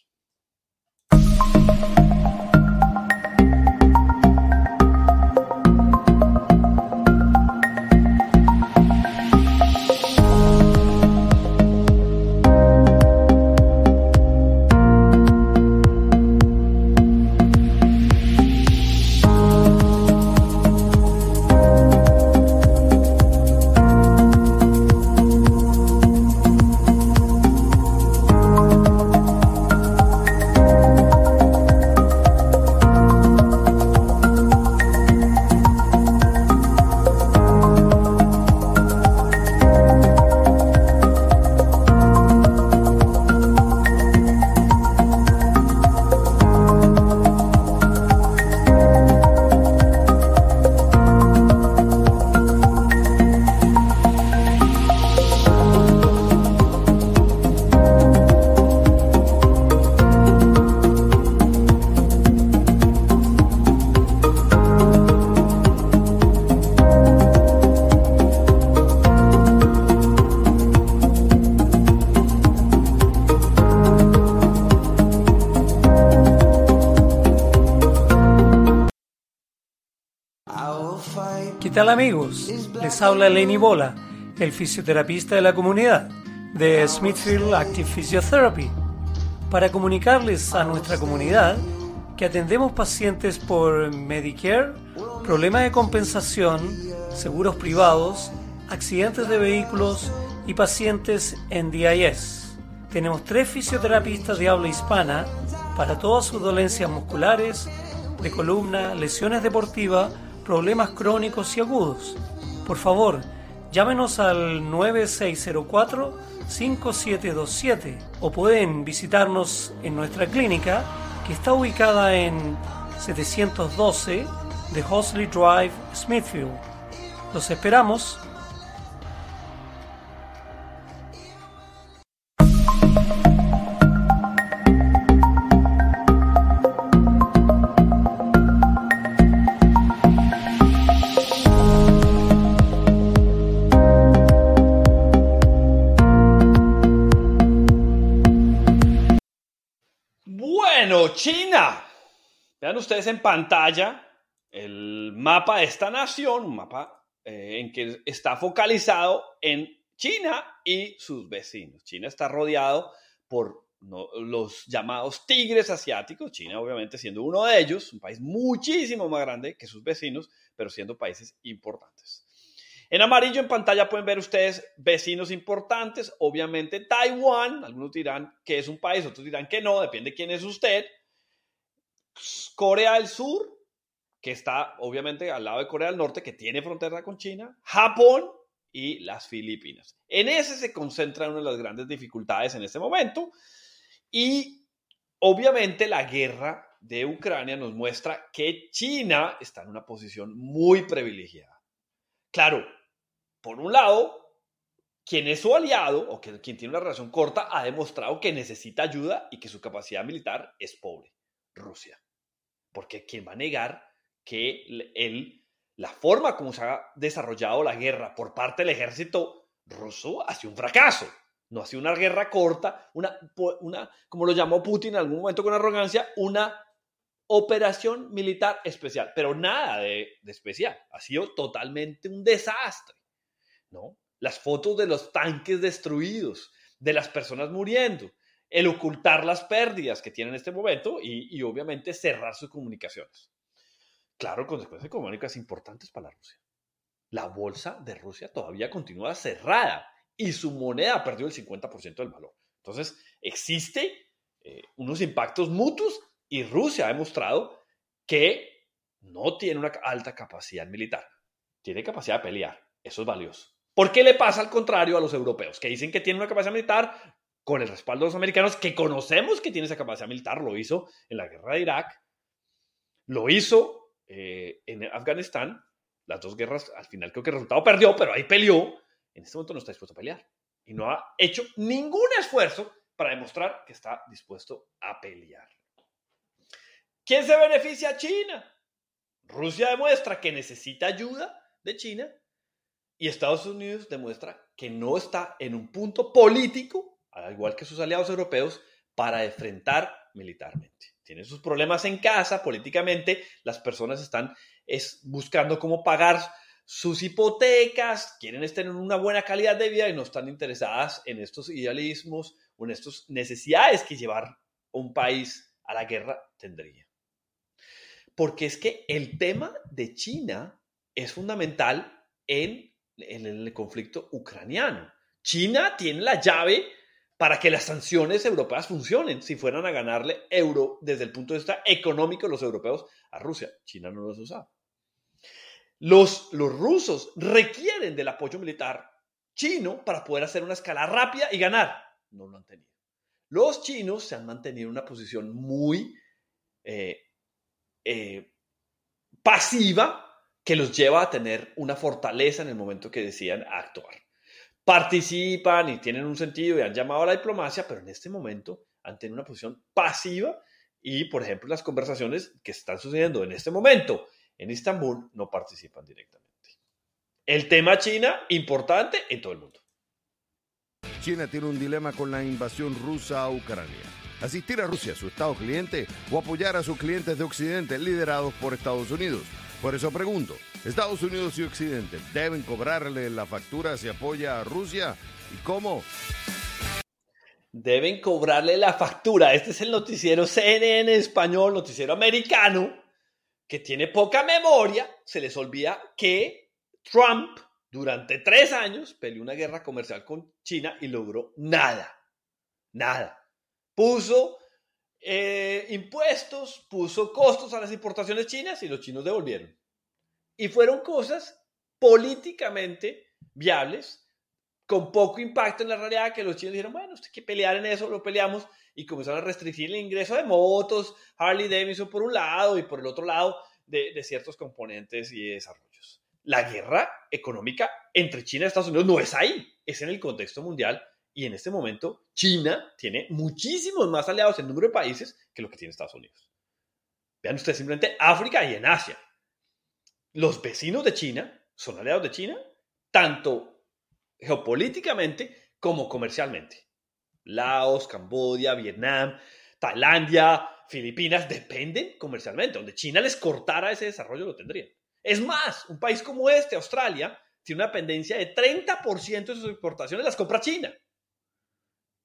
Tal amigos? Les habla Lenny Bola, el fisioterapista de la comunidad de Smithfield Active Physiotherapy, para comunicarles a nuestra comunidad que atendemos pacientes por Medicare, problemas de compensación, seguros privados, accidentes de vehículos y pacientes en DIS. tenemos tres fisioterapistas de habla hispana para todas sus dolencias musculares, de columna, lesiones deportivas, problemas crónicos y agudos. Por favor, llámenos al 9604-5727 o pueden visitarnos en nuestra clínica que está ubicada en 712 de Hosley Drive, Smithfield. Los esperamos China. Vean ustedes en pantalla el mapa de esta nación, un mapa eh, en que está focalizado en China y sus vecinos. China está rodeado por los llamados tigres asiáticos, China obviamente siendo uno de ellos, un país muchísimo más grande que sus vecinos, pero siendo países importantes. En amarillo en pantalla pueden ver ustedes vecinos importantes, obviamente Taiwán, algunos dirán que es un país, otros dirán que no, depende de quién es usted. Corea del Sur, que está obviamente al lado de Corea del Norte, que tiene frontera con China, Japón y las Filipinas. En ese se concentra una de las grandes dificultades en este momento y obviamente la guerra de Ucrania nos muestra que China está en una posición muy privilegiada. Claro, por un lado, quien es su aliado o quien tiene una relación corta ha demostrado que necesita ayuda y que su capacidad militar es pobre, Rusia. Porque ¿quién va a negar que él, la forma como se ha desarrollado la guerra por parte del ejército ruso ha sido un fracaso? No ha sido una guerra corta, una, como lo llamó Putin en algún momento con arrogancia, una operación militar especial, pero nada de especial. Ha sido totalmente un desastre. ¿No? Las fotos de los tanques destruidos, de las personas muriendo, el ocultar las pérdidas que tienen en este momento y, obviamente cerrar sus comunicaciones. Claro, consecuencias económicas importantes para Rusia. La bolsa de Rusia todavía continúa cerrada y su moneda ha perdido el 50% del valor. Entonces, existe eh, unos impactos mutuos y Rusia ha demostrado que no tiene una alta capacidad militar. Tiene capacidad de pelear. Eso es valioso. ¿Por qué le pasa al contrario a los europeos? Que dicen que tienen una capacidad militar con el respaldo de los americanos, que conocemos que tiene esa capacidad militar, lo hizo en la guerra de Irak, lo hizo eh, en Afganistán, las dos guerras, al final creo que el resultado perdió, pero ahí peleó, en este momento no está dispuesto a pelear y no ha hecho ningún esfuerzo para demostrar que está dispuesto a pelear. ¿Quién se beneficia? China. Rusia demuestra que necesita ayuda de China y Estados Unidos demuestra que no está en un punto político, al igual que sus aliados europeos, para enfrentar militarmente. Tiene sus problemas en casa, políticamente, las personas están es, buscando cómo pagar sus hipotecas, quieren en una buena calidad de vida y no están interesadas en estos idealismos o en estas necesidades que llevar un país a la guerra tendría. Porque es que el tema de China es fundamental en en el conflicto ucraniano. China tiene la llave para que las sanciones europeas funcionen si fueran a ganarle euro desde el punto de vista económico los europeos a Rusia. China no los usa. Los, los rusos requieren del apoyo militar chino para poder hacer una escala rápida y ganar. No lo han tenido. Los chinos se han mantenido en una posición muy eh, eh, pasiva que los lleva a tener una fortaleza en el momento que decían actuar. Participan y tienen un sentido y han llamado a la diplomacia, pero en este momento han tenido una posición pasiva y, por ejemplo, las conversaciones que están sucediendo en este momento en Estambul no participan directamente. El tema China, importante en todo el mundo. China tiene un dilema con la invasión rusa a Ucrania. Asistir a Rusia, su Estado cliente, o apoyar a sus clientes de Occidente liderados por Estados Unidos. Por eso pregunto, ¿Estados Unidos y Occidente deben cobrarle la factura si apoya a Rusia? ¿Y cómo? Deben cobrarle la factura. Este es el noticiero CNN español, noticiero americano, que tiene poca memoria. Se les olvida que Trump durante tres años peleó una guerra comercial con China y logró nada. Nada. Puso eh, impuestos, puso costos a las importaciones chinas y los chinos devolvieron. Y fueron cosas políticamente viables, con poco impacto en la realidad, que los chinos dijeron, bueno, usted que pelear en eso, lo peleamos, y comenzaron a restringir el ingreso de motos, Harley Davidson por un lado y por el otro lado de, de ciertos componentes y desarrollos. La guerra económica entre China y Estados Unidos no es ahí, es en el contexto mundial y en este momento China tiene muchísimos más aliados en número de países que lo que tiene Estados Unidos. Vean ustedes simplemente África y en Asia. Los vecinos de China son aliados de China, tanto geopolíticamente como comercialmente. Laos, Camboya, Vietnam, Tailandia, Filipinas dependen comercialmente. Donde China les cortara ese desarrollo lo tendrían. Es más, un país como este, Australia, tiene una dependencia de 30% de sus exportaciones las compra China.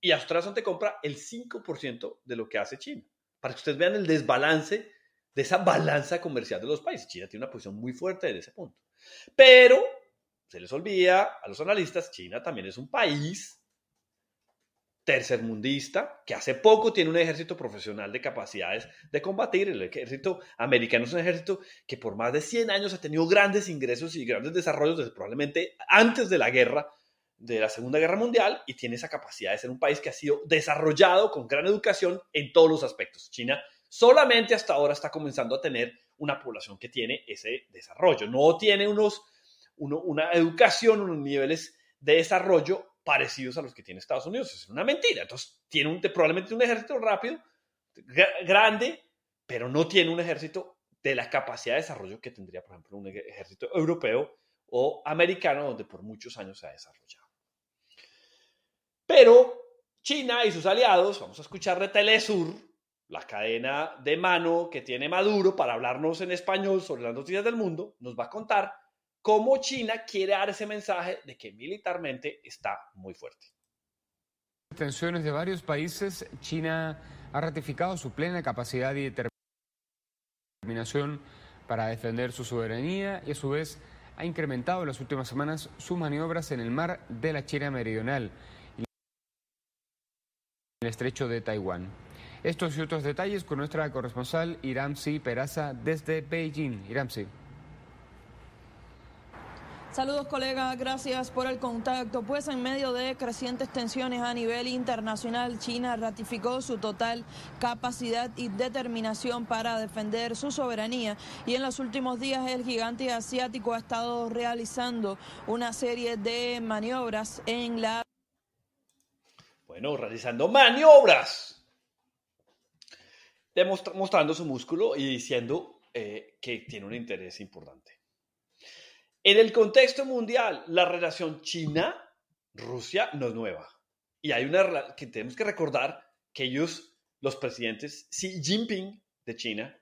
Y Australia te compra el 5% de lo que hace China. Para que ustedes vean el desbalance de esa balanza comercial de los países. China tiene una posición muy fuerte en ese punto. Pero se les olvida a los analistas, China también es un país tercermundista, que hace poco tiene un ejército profesional de capacidades de combatir. El ejército americano es un ejército que por más de 100 años ha tenido grandes ingresos y grandes desarrollos desde probablemente antes de la guerra, de la Segunda Guerra Mundial, y tiene esa capacidad de ser un país que ha sido desarrollado con gran educación en todos los aspectos. China solamente hasta ahora está comenzando a tener una población que tiene ese desarrollo. No tiene unos, una educación, unos niveles de desarrollo parecidos a los que tiene Estados Unidos. Es una mentira. Entonces, tiene un, probablemente un ejército rápido, grande, pero no tiene un ejército de la capacidad de desarrollo que tendría, por ejemplo, un ejército europeo o americano, donde por muchos años se ha desarrollado. Pero China y sus aliados, vamos a escuchar de Telesur, la cadena de mano que tiene Maduro para hablarnos en español sobre las noticias del mundo, nos va a contar cómo China quiere dar ese mensaje de que militarmente está muy fuerte. Tensiones de varios países, China ha ratificado su plena capacidad y determinación para defender su soberanía y a su vez ha incrementado en las últimas semanas sus maniobras en el mar de la China Meridional el estrecho de Taiwán. Estos y otros detalles con nuestra corresponsal Iramsi Peraza desde Beijing. Iramsi. Saludos colegas, gracias por el contacto. Pues en medio de crecientes tensiones a nivel internacional, China ratificó su total capacidad y determinación para defender su soberanía y en los últimos días el gigante asiático ha estado realizando una serie de maniobras en la... Bueno, realizando maniobras, mostrando su músculo y diciendo eh, que tiene un interés importante. En el contexto mundial, la relación China-Rusia no es nueva. Y hay una que tenemos que recordar que ellos, los presidentes Xi Jinping de China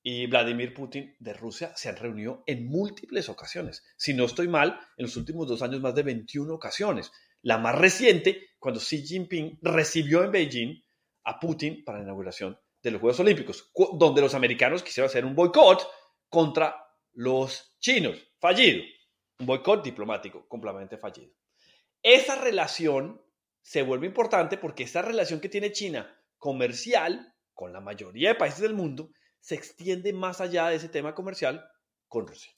y Vladimir Putin de Rusia, se han reunido en múltiples ocasiones. Si no estoy mal, en los últimos dos años más de 21 ocasiones. La más reciente, cuando Xi Jinping recibió en Beijing a Putin para la inauguración de los Juegos Olímpicos, donde los americanos quisieron hacer un boicot contra los chinos fallido. Un boicot diplomático completamente fallido. Esa relación se vuelve importante porque esa relación que tiene China comercial con la mayoría de países del mundo se extiende más allá de ese tema comercial con Rusia.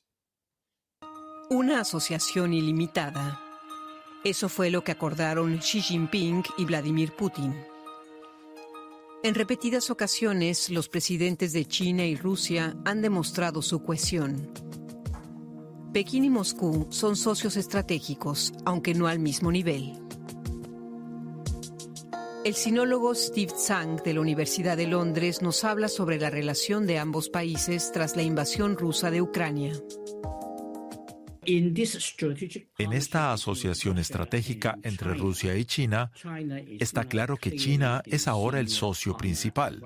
Una asociación ilimitada. Eso fue lo que acordaron Xi Jinping y Vladimir Putin. En repetidas ocasiones, los presidentes de China y Rusia han demostrado su cohesión. Pekín y Moscú son socios estratégicos, aunque no al mismo nivel. El sinólogo Steve Tsang de la Universidad de Londres nos habla sobre la relación de ambos países tras la invasión rusa de Ucrania. En esta asociación estratégica entre Rusia y China, está claro que China es ahora el socio principal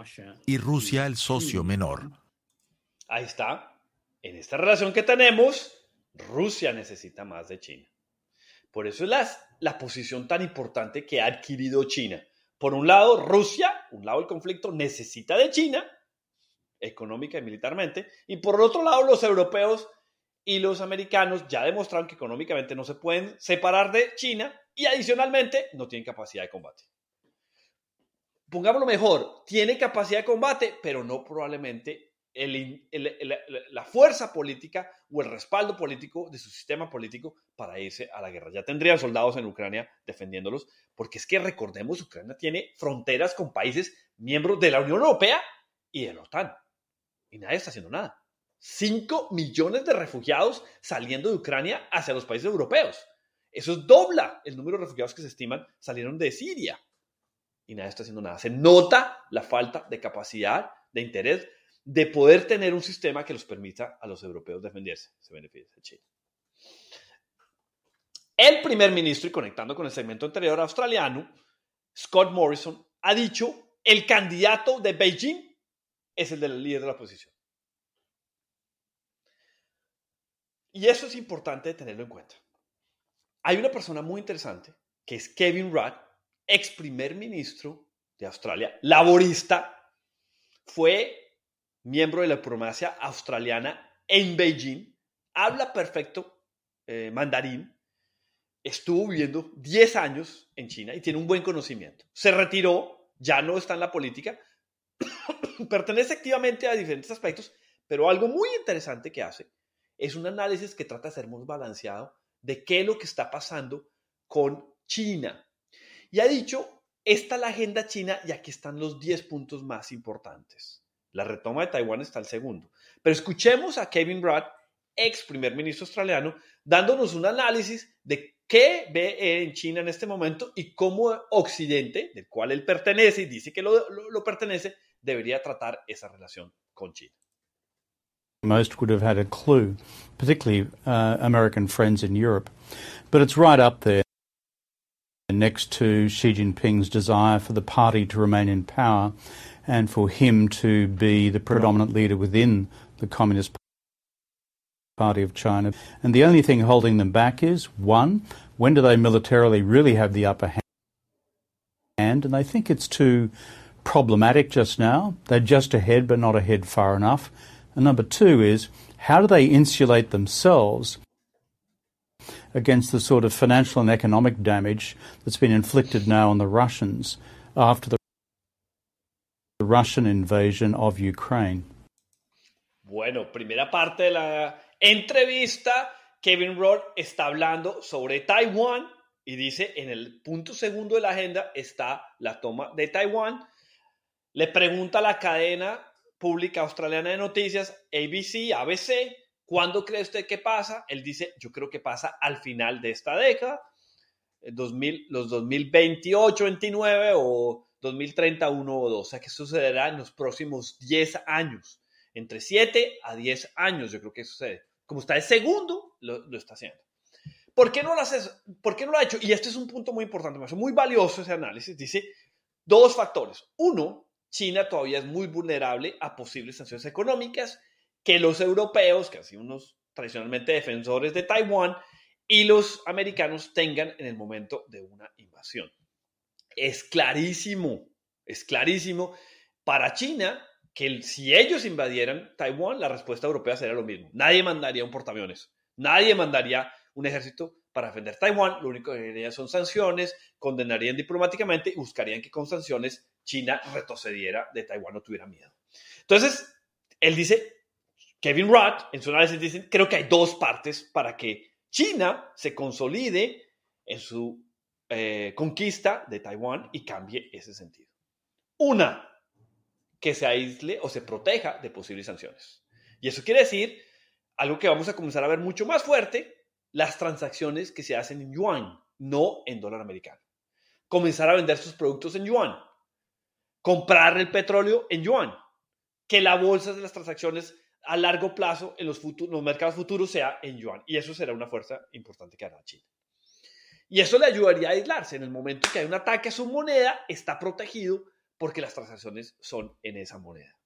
y Rusia el socio menor. Ahí está. En esta relación que tenemos, Rusia necesita más de China. Por eso es la, la posición tan importante que ha adquirido China. Por un lado, Rusia, un lado del conflicto, necesita de China, económica y militarmente, y por otro lado, los europeos y los americanos ya demostraron que económicamente no se pueden separar de China y adicionalmente no tienen capacidad de combate. pongámoslo mejor, tiene capacidad de combate, pero no probablemente la fuerza política o el respaldo político de su sistema político para irse a la guerra. Ya tendrían soldados en Ucrania defendiéndolos, porque es que recordemos, Ucrania tiene fronteras con países miembros de la Unión Europea y de la OTAN. Y nadie está haciendo nada. 5 millones de refugiados saliendo de Ucrania hacia los países europeos. Eso es dobla el número de refugiados que se estiman salieron de Siria. Y nadie está haciendo nada. Se nota la falta de capacidad, de interés de poder tener un sistema que los permita a los europeos defenderse. Se beneficia China. El primer ministro, y conectando con el segmento anterior australiano, Scott Morrison, ha dicho, el candidato de Beijing es el del líder de la oposición. Y eso es importante tenerlo en cuenta. Hay una persona muy interesante, que es Kevin Rudd, ex primer ministro de Australia, laborista, fue miembro de la diplomacia australiana en Beijing, habla perfecto eh, mandarín, estuvo viviendo 10 años en China y tiene un buen conocimiento. Se retiró, ya no está en la política, [coughs] pertenece activamente a diferentes aspectos, pero algo muy interesante que hace es un análisis que trata de ser muy balanceado de qué es lo que está pasando con China. Y ha dicho, esta es la agenda china y aquí están los 10 puntos más importantes. La retoma de Taiwán está al segundo. Pero escuchemos a Kevin Rudd, ex primer ministro australiano, dándonos un análisis de qué ve en China en este momento y cómo Occidente, del cual él pertenece y dice que lo pertenece, debería tratar esa relación con China. Most would have had a clue, particularly uh, American friends in Europe. But it's right up there next to Xi Jinping's desire for the party to remain in power and for him to be the predominant leader within the Communist Party of China. And the only thing holding them back is one, when do they militarily really have the upper hand? And they think it's too problematic just now. They're just ahead, but not ahead far enough. And number two is how do they insulate themselves against the sort of financial and economic damage that's been inflicted now on the Russians after the Russian invasion of Ukraine. Bueno, primera parte de la entrevista, Kevin Roth está hablando sobre Taiwán y dice en el punto segundo de la agenda está la toma de Taiwán. Le pregunta a la cadena pública australiana de noticias, ABC, ABC, ¿cuándo cree usted que pasa? Él dice, yo creo que pasa al final de esta década, 2000, los 2028, 29 o 2031 o 2. O sea que sucederá en los próximos 10 años. Entre 7 a 10 años, yo creo que sucede. Como está de segundo, lo, está haciendo. ¿Por qué, no lo hace, ¿Por qué no lo ha hecho? Y este es un punto muy importante, muy valioso ese análisis. Dice dos factores. Uno, China todavía es muy vulnerable a posibles sanciones económicas que los europeos, que han sido unos tradicionalmente defensores de Taiwán, y los americanos tengan en el momento de una invasión es clarísimo, es clarísimo para China que si ellos invadieran Taiwán, la respuesta europea sería lo mismo. Nadie mandaría un portaaviones, nadie mandaría un ejército para defender Taiwán, lo único que harían son sanciones, condenarían diplomáticamente y buscarían que con sanciones China retrocediera de Taiwán, no tuviera miedo. Entonces, él dice, Kevin Rudd, en su análisis dice, creo que hay dos partes para que China se consolide en su eh, conquista de Taiwán y cambie ese sentido. Una, que se aísle o se proteja de posibles sanciones. Y eso quiere decir algo que vamos a comenzar a ver mucho más fuerte, las transacciones que se hacen en yuan, no en dólar americano. Comenzar a vender sus productos en yuan, comprar el petróleo en yuan, que la bolsa de las transacciones a largo plazo en los, los mercados futuros sea en yuan. Y eso será una fuerza importante que hará China. Y eso le ayudaría a aislarse. En el momento que hay un ataque a su moneda, está protegido porque las transacciones son en esa moneda.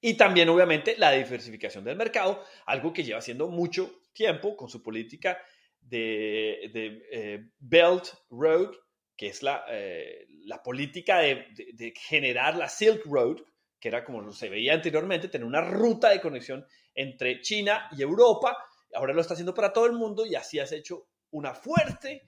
Y también, obviamente, la diversificación del mercado, algo que lleva haciendo mucho tiempo con su política de, eh, Belt Road, que es la, eh, la política de, de, generar la Silk Road, que era como se veía anteriormente, tener una ruta de conexión entre China y Europa. Ahora lo está haciendo para todo el mundo y así has hecho una fuerte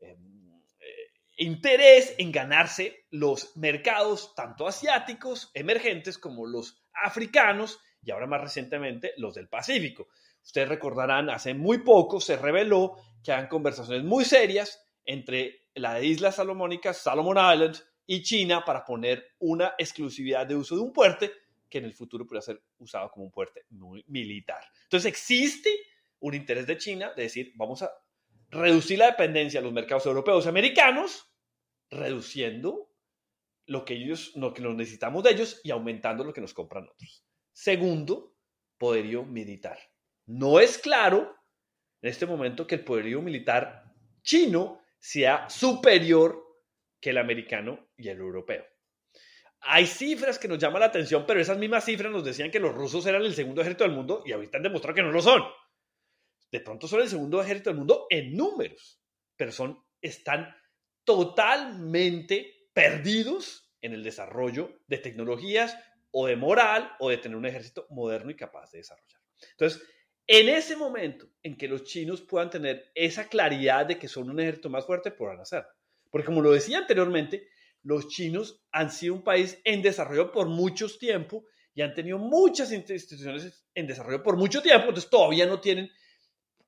em, eh, interés en ganarse los mercados tanto asiáticos, emergentes, como los africanos y ahora más recientemente los del Pacífico. Ustedes recordarán, hace muy poco se reveló que hay conversaciones muy serias entre la isla salomónica, Salomon Islands, y China para poner una exclusividad de uso de un puente que en el futuro pueda ser usado como un puente muy militar. Entonces existe un interés de China de decir, vamos a reducir la dependencia a los mercados europeos y americanos, reduciendo lo que ellos, lo que necesitamos de ellos y aumentando lo que nos compran otros. Segundo, poderío militar. No es claro en este momento que el poderío militar chino sea superior que el americano y el europeo. Hay cifras que nos llaman la atención, pero esas mismas cifras nos decían que los rusos eran el segundo ejército del mundo y ahorita han demostrado que no lo son. De pronto son el segundo ejército del mundo en números, pero son, están totalmente perdidos en el desarrollo de tecnologías o de moral o de tener un ejército moderno y capaz de desarrollar. Entonces, en ese momento en que los chinos puedan tener esa claridad de que son un ejército más fuerte, podrán hacerlo. Porque como lo decía anteriormente, los chinos han sido un país en desarrollo por muchos tiempo y han tenido muchas instituciones en desarrollo por mucho tiempo, entonces todavía no tienen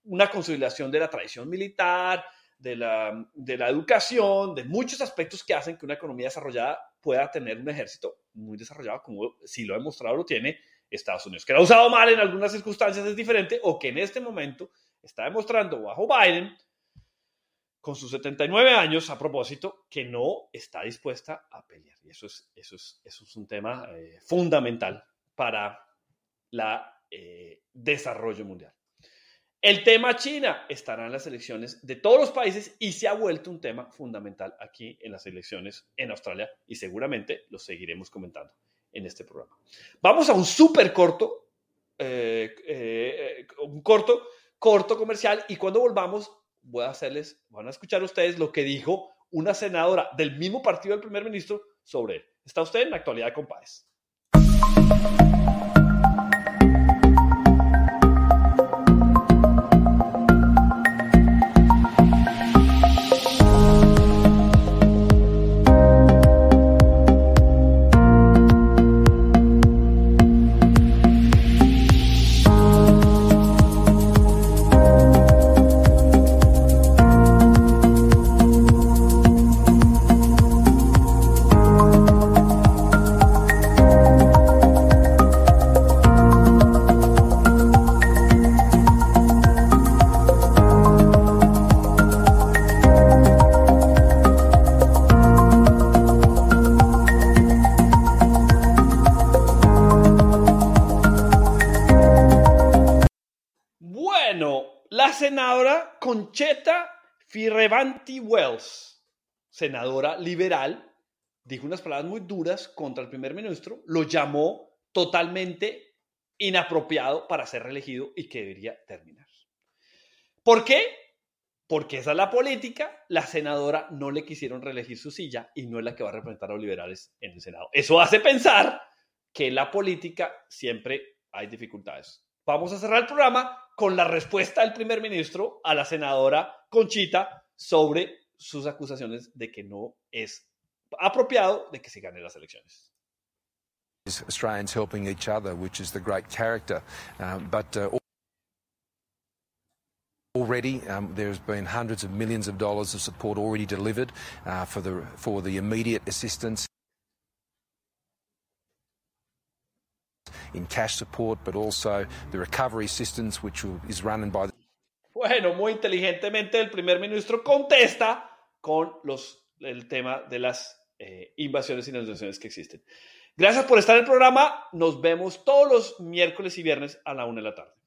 una consolidación de la tradición militar, de la, de la educación, de muchos aspectos que hacen que una economía desarrollada pueda tener un ejército muy desarrollado, como si lo ha demostrado lo tiene Estados Unidos. Que lo ha usado mal en algunas circunstancias es diferente, o que en este momento está demostrando bajo Biden con sus 79 años, a propósito, que no está dispuesta a pelear. Y eso es, eso es, eso es un tema eh, fundamental para el eh, desarrollo mundial. El tema China estará en las elecciones de todos los países y se ha vuelto un tema fundamental aquí en las elecciones en Australia y seguramente lo seguiremos comentando en este programa. Vamos a un súper corto, eh, un corto, corto comercial y cuando volvamos voy a hacerles, van a escuchar ustedes lo que dijo una senadora del mismo partido del primer ministro sobre él. Está usted en la actualidad con. Senadora liberal, dijo unas palabras muy duras contra el primer ministro, lo llamó totalmente inapropiado para ser reelegido y que debería terminar. ¿Por qué? Porque esa es la política, la senadora no le quisieron reelegir su silla y no es la que va a representar a los liberales en el Senado. Eso hace pensar que en la política siempre hay dificultades. Vamos a cerrar el programa con la respuesta del primer ministro a la senadora Conchita sobre sus acusaciones de que no es apropiado de que se ganen las elecciones. Australians helping each other, which is the great character. Um, but uh, already um, there's been hundreds of millions of dollars of support already delivered uh, for the for the immediate assistance. in cash support, but also the recovery assistance, which is run by. Bueno, muy inteligentemente el primer ministro contesta con los, el tema de las eh, invasiones y negociaciones que existen. Gracias por estar en el programa. Nos vemos todos los miércoles y viernes a la una de la tarde.